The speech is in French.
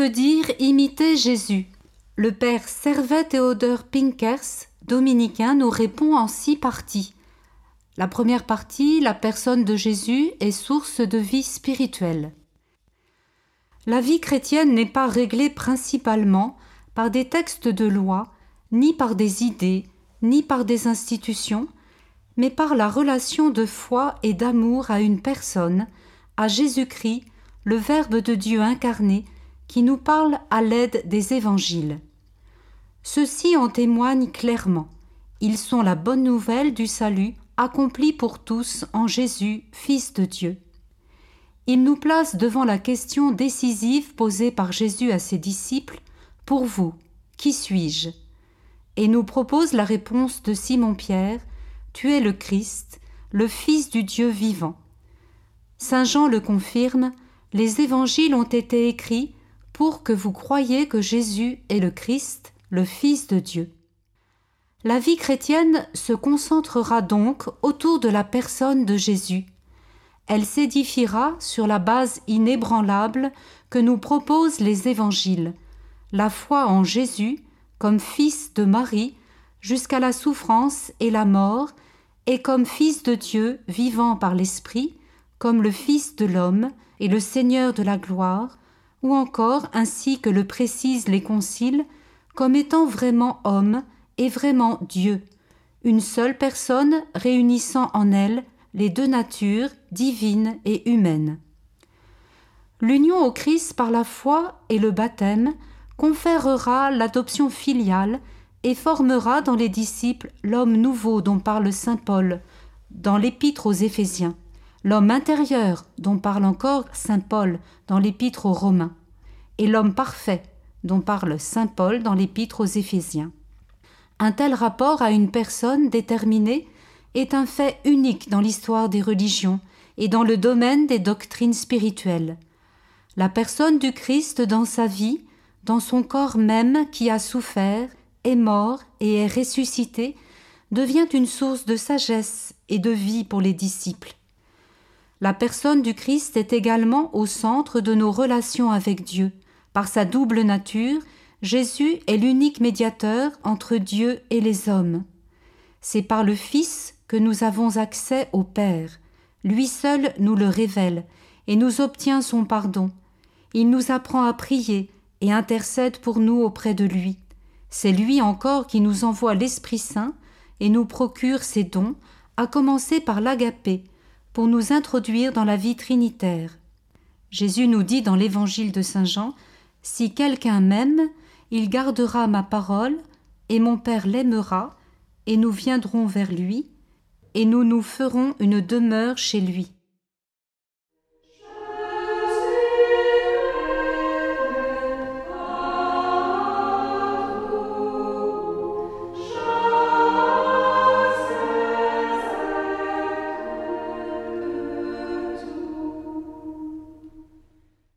Veut dire imiter Jésus Le père Servet Théodore Pinkers, dominicain, nous répond en six parties. La première partie, la personne de Jésus est source de vie spirituelle. La vie chrétienne n'est pas réglée principalement par des textes de loi, ni par des idées, ni par des institutions, mais par la relation de foi et d'amour à une personne, à Jésus-Christ, le Verbe de Dieu incarné, qui nous parle à l'aide des évangiles. Ceux-ci en témoignent clairement. Ils sont la bonne nouvelle du salut accompli pour tous en Jésus, Fils de Dieu. Ils nous placent devant la question décisive posée par Jésus à ses disciples Pour vous, qui suis-je? Et nous propose la réponse de Simon-Pierre Tu es le Christ, le Fils du Dieu vivant. Saint Jean le confirme Les évangiles ont été écrits pour que vous croyiez que Jésus est le Christ, le Fils de Dieu. La vie chrétienne se concentrera donc autour de la personne de Jésus. Elle s'édifiera sur la base inébranlable que nous proposent les évangiles, la foi en Jésus comme fils de Marie jusqu'à la souffrance et la mort, et comme fils de Dieu vivant par l'Esprit, comme le Fils de l'homme et le Seigneur de la gloire, ou encore, ainsi que le précisent les conciles, comme étant vraiment homme et vraiment Dieu, une seule personne réunissant en elle les deux natures, divines et humaines. L'union au Christ par la foi et le baptême conférera l'adoption filiale et formera dans les disciples l'homme nouveau dont parle Saint Paul dans l'épître aux Éphésiens, l'homme intérieur dont parle encore Saint Paul dans l'épître aux Romains, et l'homme parfait dont parle Saint Paul dans l'épître aux Éphésiens. Un tel rapport à une personne déterminée est un fait unique dans l'histoire des religions et dans le domaine des doctrines spirituelles. La personne du Christ dans sa vie, dans son corps même qui a souffert, est mort et est ressuscité, devient une source de sagesse et de vie pour les disciples. La personne du Christ est également au centre de nos relations avec Dieu. Par sa double nature, Jésus est l'unique médiateur entre Dieu et les hommes. C'est par le Fils que nous avons accès au Père. Lui seul nous le révèle et nous obtient son pardon. Il nous apprend à prier et intercède pour nous auprès de lui. C'est lui encore qui nous envoie l'Esprit Saint et nous procure ses dons, à commencer par l'agapé, pour nous introduire dans la vie trinitaire. Jésus nous dit dans l'Évangile de Saint Jean Si quelqu'un m'aime, il gardera ma parole, et mon Père l'aimera, et nous viendrons vers lui, et nous nous ferons une demeure chez lui.